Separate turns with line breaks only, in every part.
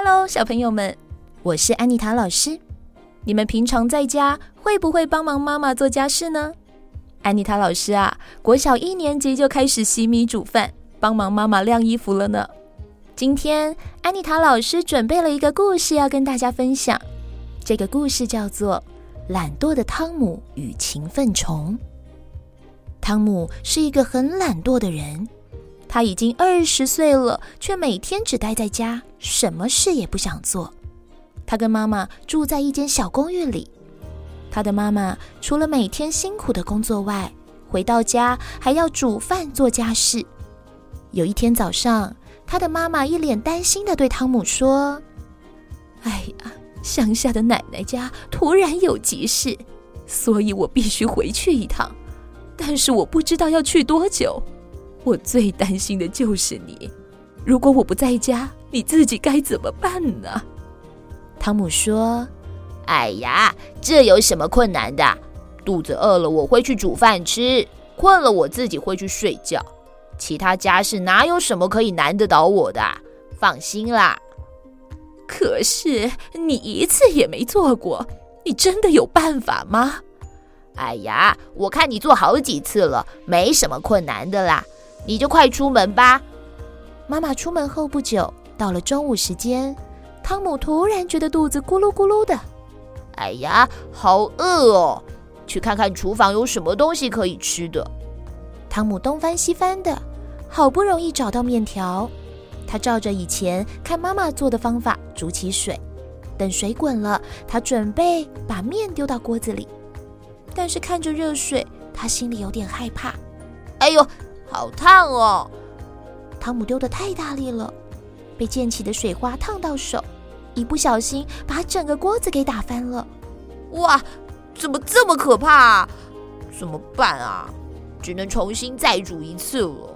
Hello，小朋友们，我是安妮塔老师。你们平常在家会不会帮忙妈妈做家事呢？安妮塔老师啊，国小一年级就开始洗米煮饭，帮忙妈妈晾衣服了呢。今天安妮塔老师准备了一个故事要跟大家分享，这个故事叫做《懒惰的汤姆与勤奋虫》。汤姆是一个很懒惰的人，他已经二十岁了，却每天只待在家，什么事也不想做。他跟妈妈住在一间小公寓里。他的妈妈除了每天辛苦的工作外，回到家还要煮饭做家事。有一天早上，他的妈妈一脸担心的对汤姆说：“哎呀，乡下的奶奶家突然有急事，所以我必须回去一趟。但是我不知道要去多久。我最担心的就是你，如果我不在家，你自己该怎么办呢？”汤姆说。
哎呀，这有什么困难的？肚子饿了，我会去煮饭吃；困了，我自己会去睡觉。其他家事哪有什么可以难得倒我的？放心啦。
可是你一次也没做过，你真的有办法吗？
哎呀，我看你做好几次了，没什么困难的啦。你就快出门吧。
妈妈出门后不久，到了中午时间，汤姆突然觉得肚子咕噜咕噜的。
哎呀，好饿哦！去看看厨房有什么东西可以吃的。
汤姆东翻西翻的，好不容易找到面条。他照着以前看妈妈做的方法煮起水，等水滚了，他准备把面丢到锅子里。但是看着热水，他心里有点害怕。
哎呦，好烫哦！
汤姆丢的太大力了，被溅起的水花烫到手。一不小心把整个锅子给打翻了，
哇！怎么这么可怕啊？怎么办啊？只能重新再煮一次了。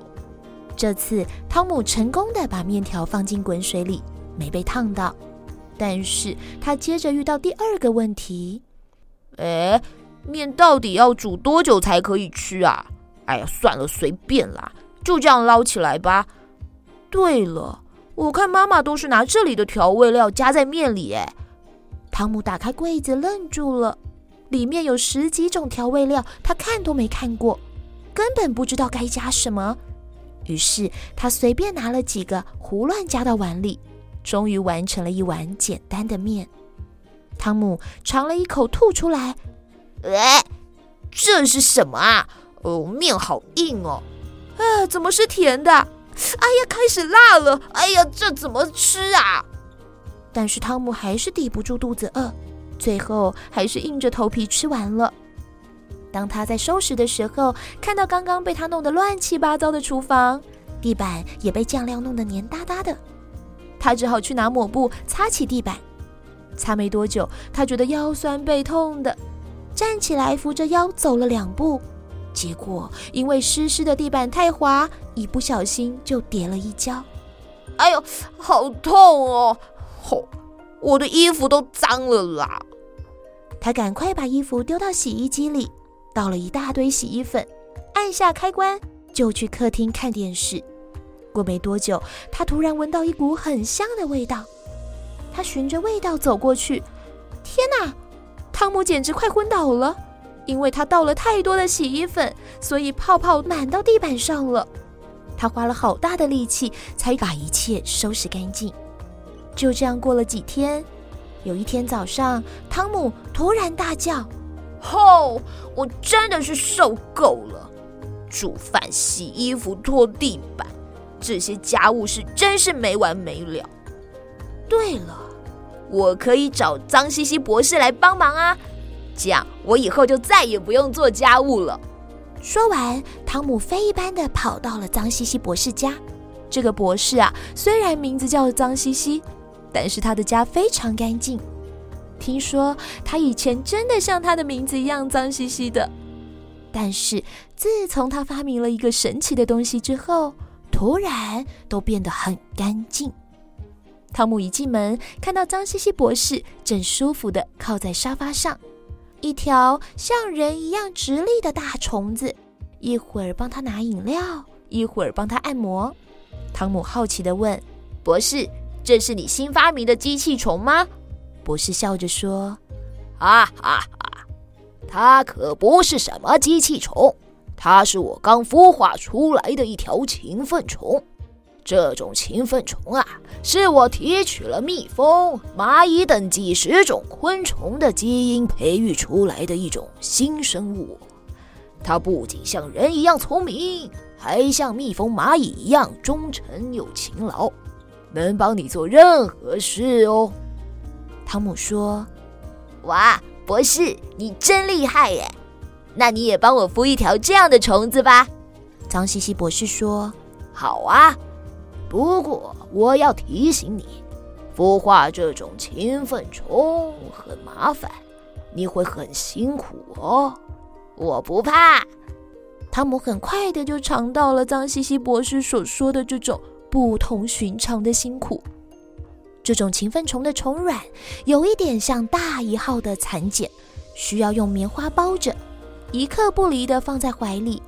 这次汤姆成功的把面条放进滚水里，没被烫到。但是他接着遇到第二个问题：
哎，面到底要煮多久才可以吃啊？哎呀，算了，随便啦，就这样捞起来吧。对了。我看妈妈都是拿这里的调味料加在面里，哎。
汤姆打开柜子，愣住了，里面有十几种调味料，他看都没看过，根本不知道该加什么。于是他随便拿了几个，胡乱加到碗里，终于完成了一碗简单的面。汤姆尝了一口，吐出来：“
哎，这是什么啊？哦，面好硬哦！啊，怎么是甜的？”哎呀，开始辣了！哎呀，这怎么吃啊？
但是汤姆还是抵不住肚子饿，最后还是硬着头皮吃完了。当他在收拾的时候，看到刚刚被他弄得乱七八糟的厨房，地板也被酱料弄得黏哒哒的，他只好去拿抹布擦起地板。擦没多久，他觉得腰酸背痛的，站起来扶着腰走了两步。结果，因为湿湿的地板太滑，一不小心就跌了一跤。
哎呦，好痛哦！吼、哦，我的衣服都脏了啦！
他赶快把衣服丢到洗衣机里，倒了一大堆洗衣粉，按下开关，就去客厅看电视。过没多久，他突然闻到一股很香的味道。他循着味道走过去，天哪！汤姆简直快昏倒了。因为他倒了太多的洗衣粉，所以泡泡满到地板上了。他花了好大的力气才把一切收拾干净。就这样过了几天，有一天早上，汤姆突然大叫：“
吼！我真的是受够了！煮饭、洗衣服、拖地板，这些家务事真是没完没了。对了，我可以找脏兮兮博士来帮忙啊！”这样，我以后就再也不用做家务了。
说完，汤姆飞一般的跑到了脏兮兮博士家。这个博士啊，虽然名字叫脏兮兮，但是他的家非常干净。听说他以前真的像他的名字一样脏兮兮的，但是自从他发明了一个神奇的东西之后，突然都变得很干净。汤姆一进门，看到脏兮兮博士正舒服的靠在沙发上。一条像人一样直立的大虫子，一会儿帮他拿饮料，一会儿帮他按摩。汤姆好奇地问：“博士，
这是你新发明的机器虫吗？”
博士笑着说：“
哈哈哈，它可不是什么机器虫，它是我刚孵化出来的一条勤奋虫。这种勤奋虫啊，是我提取了蜜蜂、蚂蚁等几十种昆虫的基因培育出来的一种新生物。它不仅像人一样聪明，还像蜜蜂、蚂蚁一样忠诚又勤劳，能帮你做任何事哦。”
汤姆说：“
哇，博士，你真厉害耶！那你也帮我孵一条这样的虫子吧。”
脏兮兮博士说：“
好啊，不过我要提醒你，孵化这种勤奋虫很麻烦，你会很辛苦哦。”
我不怕。
汤姆很快的就尝到了脏兮兮博士所说的这种不同寻常的辛苦。这种勤奋虫的虫卵有一点像大一号的蚕茧，需要用棉花包着，一刻不离的放在怀里。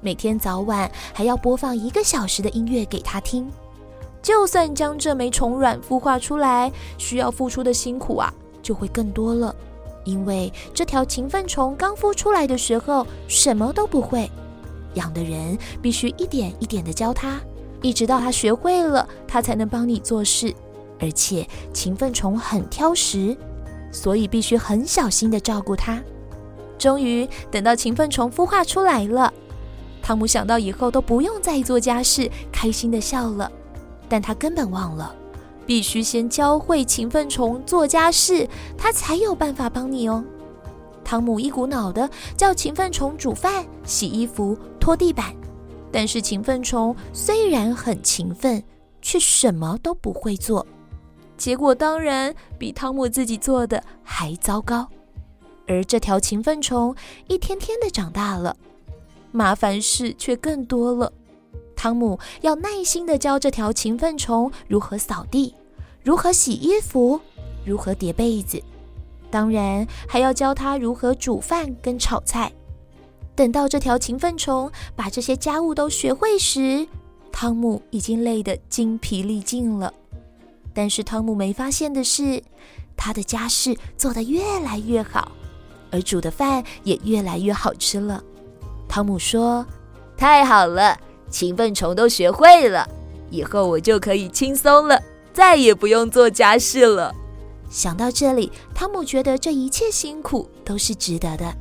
每天早晚还要播放一个小时的音乐给他听。就算将这枚虫卵孵化出来，需要付出的辛苦啊就会更多了。因为这条勤奋虫刚孵出来的时候什么都不会，养的人必须一点一点的教它，一直到它学会了，它才能帮你做事。而且勤奋虫很挑食，所以必须很小心的照顾它。终于等到勤奋虫孵化出来了，汤姆想到以后都不用再做家事，开心地笑了。但他根本忘了，必须先教会勤奋虫做家事，他才有办法帮你哦。汤姆一股脑地叫勤奋虫煮饭、洗衣服、拖地板，但是勤奋虫虽然很勤奋，却什么都不会做。结果当然比汤姆自己做的还糟糕，而这条勤奋虫一天天的长大了，麻烦事却更多了。汤姆要耐心的教这条勤奋虫如何扫地，如何洗衣服，如何叠被子，当然还要教它如何煮饭跟炒菜。等到这条勤奋虫把这些家务都学会时，汤姆已经累得精疲力尽了。但是汤姆没发现的是，他的家事做得越来越好，而煮的饭也越来越好吃了。汤姆说：“
太好了，勤奋虫都学会了，以后我就可以轻松了，再也不用做家事了。”
想到这里，汤姆觉得这一切辛苦都是值得的。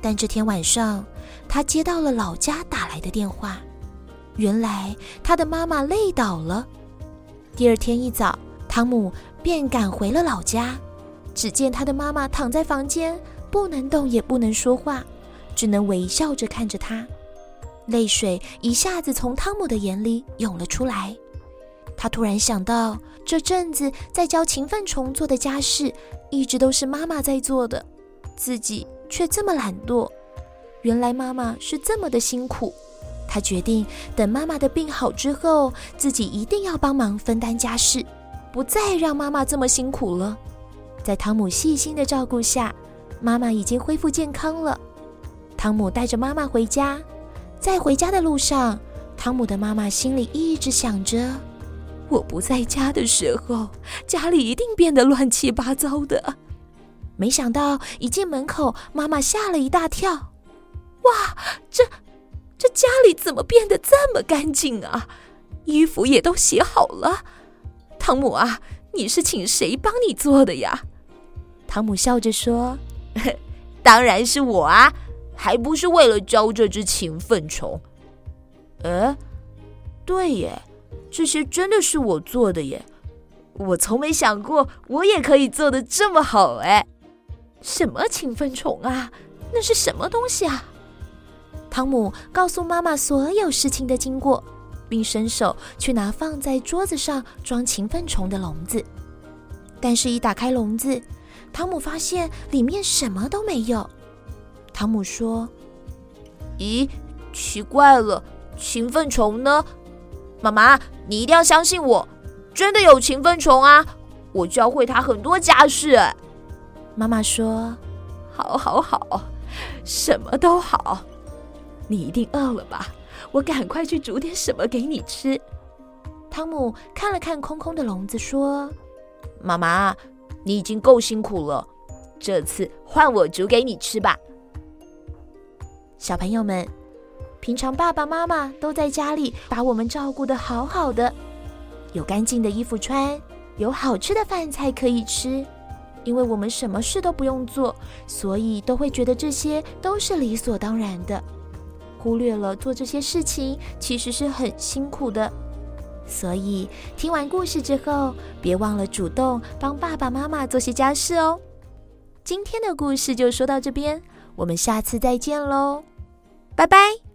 但这天晚上，他接到了老家打来的电话，原来他的妈妈累倒了。第二天一早，汤姆便赶回了老家。只见他的妈妈躺在房间，不能动也不能说话，只能微笑着看着他。泪水一下子从汤姆的眼里涌了出来。他突然想到，这阵子在教勤奋虫做的家事，一直都是妈妈在做的，自己却这么懒惰。原来妈妈是这么的辛苦。他决定等妈妈的病好之后，自己一定要帮忙分担家事，不再让妈妈这么辛苦了。在汤姆细心的照顾下，妈妈已经恢复健康了。汤姆带着妈妈回家，在回家的路上，汤姆的妈妈心里一直想着：我不在家的时候，家里一定变得乱七八糟的。没想到一进门口，妈妈吓了一大跳：“哇，这……”这家里怎么变得这么干净啊？衣服也都洗好了。汤姆啊，你是请谁帮你做的呀？汤姆笑着说：“
当然是我啊，还不是为了教这只勤奋虫。”哎，对耶，这些真的是我做的耶。我从没想过我也可以做得这么好哎。
什么勤奋虫啊？那是什么东西啊？汤姆告诉妈妈所有事情的经过，并伸手去拿放在桌子上装勤奋虫的笼子。但是，一打开笼子，汤姆发现里面什么都没有。汤姆说：“
咦，奇怪了，勤奋虫呢？妈妈，你一定要相信我，真的有勤奋虫啊！我教会它很多家事。”
妈妈说：“好，好，好，什么都好。”你一定饿了吧？我赶快去煮点什么给你吃。汤姆看了看空空的笼子，说：“
妈妈，你已经够辛苦了，这次换我煮给你吃吧。”
小朋友们，平常爸爸妈妈都在家里把我们照顾得好好的，有干净的衣服穿，有好吃的饭菜可以吃。因为我们什么事都不用做，所以都会觉得这些都是理所当然的，忽略了做这些事情其实是很辛苦的。所以听完故事之后，别忘了主动帮爸爸妈妈做些家事哦。今天的故事就说到这边，我们下次再见喽，拜拜。